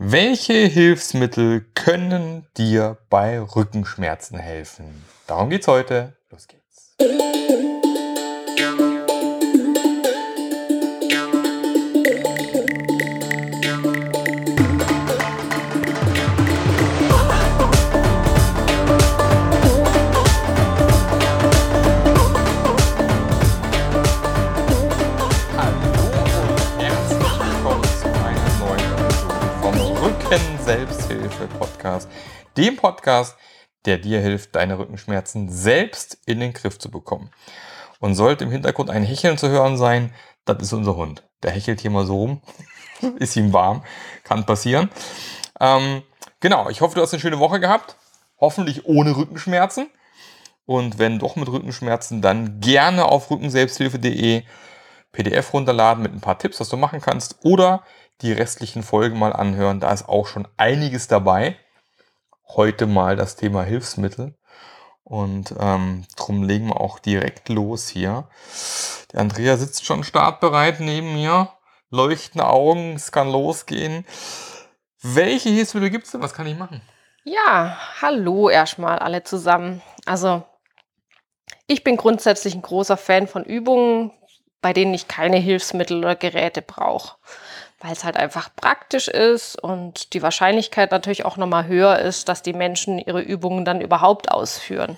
Welche Hilfsmittel können dir bei Rückenschmerzen helfen? Darum geht's heute. Los geht's. Selbsthilfe-Podcast. Dem Podcast, der dir hilft, deine Rückenschmerzen selbst in den Griff zu bekommen. Und sollte im Hintergrund ein Hecheln zu hören sein, das ist unser Hund. Der hechelt hier mal so rum. ist ihm warm. Kann passieren. Ähm, genau, ich hoffe, du hast eine schöne Woche gehabt. Hoffentlich ohne Rückenschmerzen. Und wenn doch mit Rückenschmerzen, dann gerne auf rückenselbsthilfe.de PDF runterladen mit ein paar Tipps, was du machen kannst. Oder die restlichen Folgen mal anhören. Da ist auch schon einiges dabei. Heute mal das Thema Hilfsmittel. Und ähm, drum legen wir auch direkt los hier. Der Andrea sitzt schon startbereit neben mir. Leuchten Augen, es kann losgehen. Welche Hilfsmittel gibt es denn? Was kann ich machen? Ja, hallo erstmal alle zusammen. Also, ich bin grundsätzlich ein großer Fan von Übungen, bei denen ich keine Hilfsmittel oder Geräte brauche weil es halt einfach praktisch ist und die Wahrscheinlichkeit natürlich auch nochmal höher ist, dass die Menschen ihre Übungen dann überhaupt ausführen.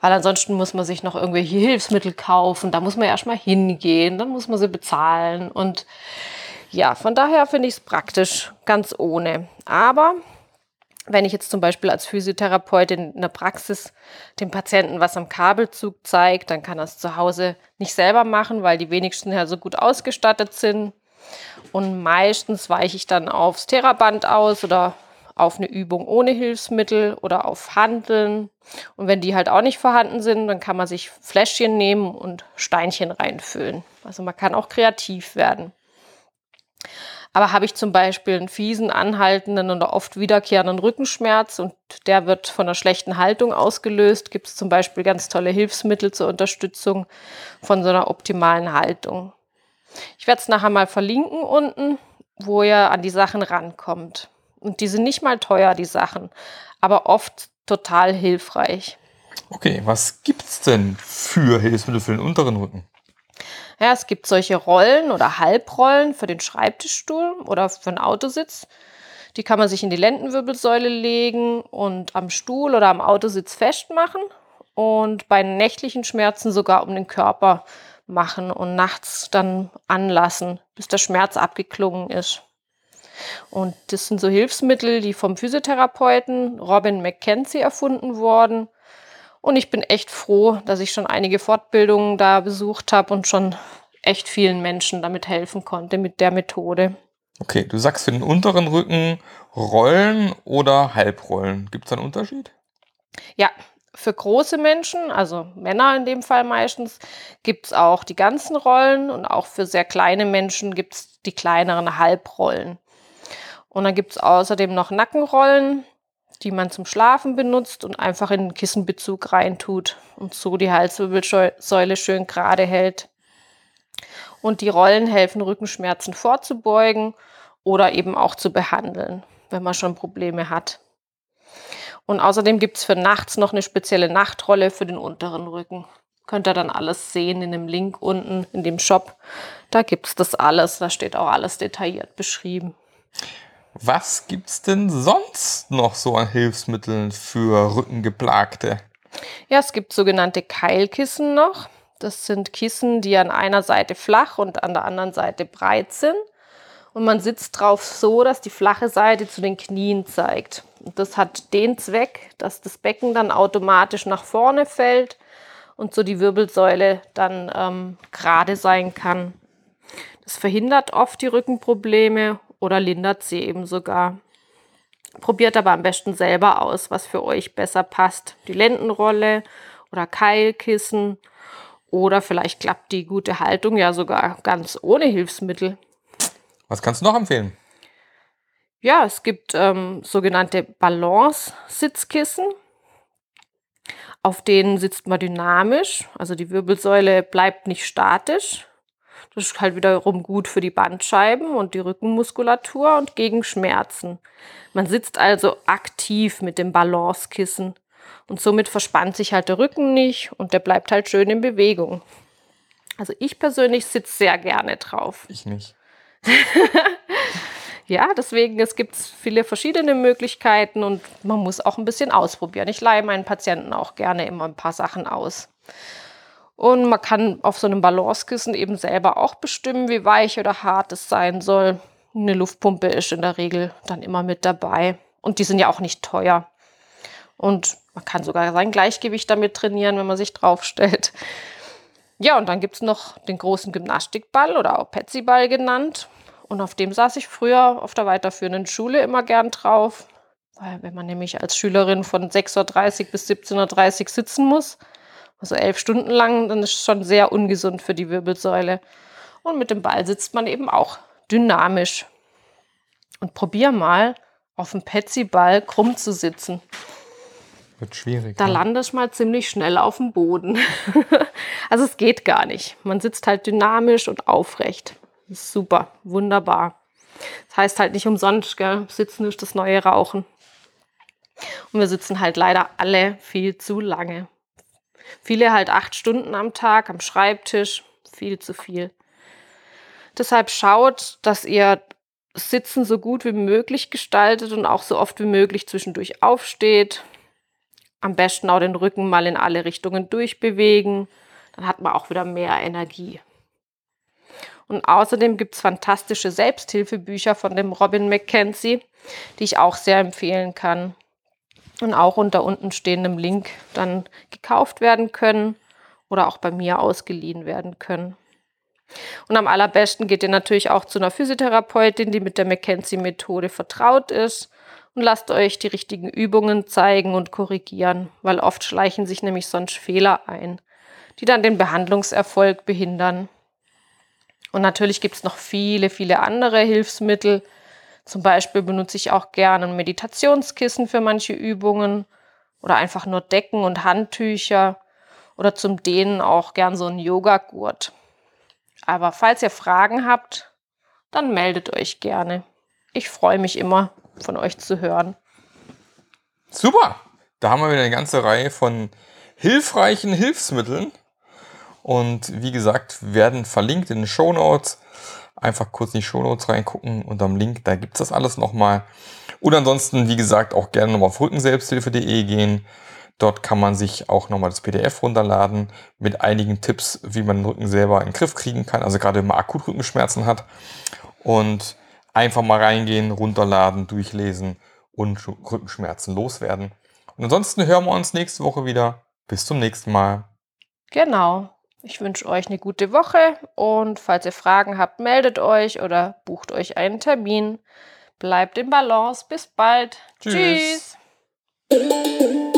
Weil ansonsten muss man sich noch irgendwelche Hilfsmittel kaufen, da muss man erstmal hingehen, dann muss man sie bezahlen und ja, von daher finde ich es praktisch, ganz ohne. Aber wenn ich jetzt zum Beispiel als Physiotherapeutin in der Praxis dem Patienten was am Kabelzug zeige, dann kann er es zu Hause nicht selber machen, weil die wenigsten ja so gut ausgestattet sind. Und meistens weiche ich dann aufs Theraband aus oder auf eine Übung ohne Hilfsmittel oder auf Handeln. Und wenn die halt auch nicht vorhanden sind, dann kann man sich Fläschchen nehmen und Steinchen reinfüllen. Also man kann auch kreativ werden. Aber habe ich zum Beispiel einen fiesen, anhaltenden oder oft wiederkehrenden Rückenschmerz und der wird von einer schlechten Haltung ausgelöst, gibt es zum Beispiel ganz tolle Hilfsmittel zur Unterstützung von so einer optimalen Haltung. Ich werde es nachher mal verlinken unten, wo ihr an die Sachen rankommt. Und die sind nicht mal teuer, die Sachen, aber oft total hilfreich. Okay, was gibt es denn für Hilfsmittel für den unteren Rücken? Ja, es gibt solche Rollen oder Halbrollen für den Schreibtischstuhl oder für den Autositz. Die kann man sich in die Lendenwirbelsäule legen und am Stuhl oder am Autositz festmachen und bei nächtlichen Schmerzen sogar um den Körper machen und nachts dann anlassen, bis der Schmerz abgeklungen ist. Und das sind so Hilfsmittel, die vom Physiotherapeuten Robin McKenzie erfunden wurden. Und ich bin echt froh, dass ich schon einige Fortbildungen da besucht habe und schon echt vielen Menschen damit helfen konnte mit der Methode. Okay, du sagst für den unteren Rücken Rollen oder Halbrollen. Gibt es einen Unterschied? Ja, für große Menschen, also Männer in dem Fall meistens, gibt es auch die ganzen Rollen und auch für sehr kleine Menschen gibt es die kleineren Halbrollen. Und dann gibt es außerdem noch Nackenrollen, die man zum Schlafen benutzt und einfach in den Kissenbezug reintut und so die Halswirbelsäule schön gerade hält. Und die Rollen helfen, Rückenschmerzen vorzubeugen oder eben auch zu behandeln, wenn man schon Probleme hat. Und außerdem gibt es für nachts noch eine spezielle Nachtrolle für den unteren Rücken. Könnt ihr dann alles sehen in dem Link unten in dem Shop. Da gibt es das alles. Da steht auch alles detailliert beschrieben. Was gibt es denn sonst noch so an Hilfsmitteln für Rückengeplagte? Ja, es gibt sogenannte Keilkissen noch. Das sind Kissen, die an einer Seite flach und an der anderen Seite breit sind. Und man sitzt drauf so, dass die flache Seite zu den Knien zeigt. Das hat den Zweck, dass das Becken dann automatisch nach vorne fällt und so die Wirbelsäule dann ähm, gerade sein kann. Das verhindert oft die Rückenprobleme oder lindert sie eben sogar. Probiert aber am besten selber aus, was für euch besser passt. Die Lendenrolle oder Keilkissen oder vielleicht klappt die gute Haltung ja sogar ganz ohne Hilfsmittel. Was kannst du noch empfehlen? Ja, es gibt ähm, sogenannte Balance-Sitzkissen. Auf denen sitzt man dynamisch, also die Wirbelsäule bleibt nicht statisch. Das ist halt wiederum gut für die Bandscheiben und die Rückenmuskulatur und gegen Schmerzen. Man sitzt also aktiv mit dem Balancekissen und somit verspannt sich halt der Rücken nicht und der bleibt halt schön in Bewegung. Also ich persönlich sitze sehr gerne drauf. Ich nicht. ja, deswegen, es gibt viele verschiedene Möglichkeiten und man muss auch ein bisschen ausprobieren. Ich leihe meinen Patienten auch gerne immer ein paar Sachen aus. Und man kann auf so einem Balancekissen eben selber auch bestimmen, wie weich oder hart es sein soll. Eine Luftpumpe ist in der Regel dann immer mit dabei. Und die sind ja auch nicht teuer. Und man kann sogar sein Gleichgewicht damit trainieren, wenn man sich draufstellt. Ja, und dann gibt es noch den großen Gymnastikball oder auch Petsyball genannt. Und auf dem saß ich früher auf der weiterführenden Schule immer gern drauf. Weil wenn man nämlich als Schülerin von 6.30 Uhr bis 17.30 Uhr sitzen muss, also elf Stunden lang, dann ist es schon sehr ungesund für die Wirbelsäule. Und mit dem Ball sitzt man eben auch dynamisch. Und probier mal, auf dem Petsy-Ball krumm zu sitzen. Wird schwierig. Da ja. landest du mal ziemlich schnell auf dem Boden. also es geht gar nicht. Man sitzt halt dynamisch und aufrecht. Super, wunderbar. Das heißt halt nicht umsonst, gell? Sitzen ist das neue Rauchen. Und wir sitzen halt leider alle viel zu lange. Viele halt acht Stunden am Tag am Schreibtisch, viel zu viel. Deshalb schaut, dass ihr Sitzen so gut wie möglich gestaltet und auch so oft wie möglich zwischendurch aufsteht. Am besten auch den Rücken mal in alle Richtungen durchbewegen. Dann hat man auch wieder mehr Energie. Und außerdem gibt es fantastische Selbsthilfebücher von dem Robin McKenzie, die ich auch sehr empfehlen kann und auch unter unten stehendem Link dann gekauft werden können oder auch bei mir ausgeliehen werden können. Und am allerbesten geht ihr natürlich auch zu einer Physiotherapeutin, die mit der McKenzie-Methode vertraut ist und lasst euch die richtigen Übungen zeigen und korrigieren, weil oft schleichen sich nämlich sonst Fehler ein, die dann den Behandlungserfolg behindern. Und natürlich gibt es noch viele, viele andere Hilfsmittel, zum Beispiel benutze ich auch gerne ein Meditationskissen für manche Übungen oder einfach nur Decken und Handtücher oder zum Dehnen auch gern so ein Yogagurt. Aber falls ihr Fragen habt, dann meldet euch gerne. Ich freue mich immer, von euch zu hören. Super! Da haben wir wieder eine ganze Reihe von hilfreichen Hilfsmitteln. Und wie gesagt, werden verlinkt in den Show Notes. Einfach kurz in die Show Notes reingucken und am Link, da gibt es das alles nochmal. Und ansonsten, wie gesagt, auch gerne nochmal auf rückenselbsthilfe.de gehen. Dort kann man sich auch nochmal das PDF runterladen mit einigen Tipps, wie man den Rücken selber in den Griff kriegen kann. Also gerade wenn man akut Rückenschmerzen hat. Und einfach mal reingehen, runterladen, durchlesen und Rückenschmerzen loswerden. Und ansonsten hören wir uns nächste Woche wieder. Bis zum nächsten Mal. Genau. Ich wünsche euch eine gute Woche und falls ihr Fragen habt, meldet euch oder bucht euch einen Termin. Bleibt im Balance. Bis bald. Tschüss. Tschüss.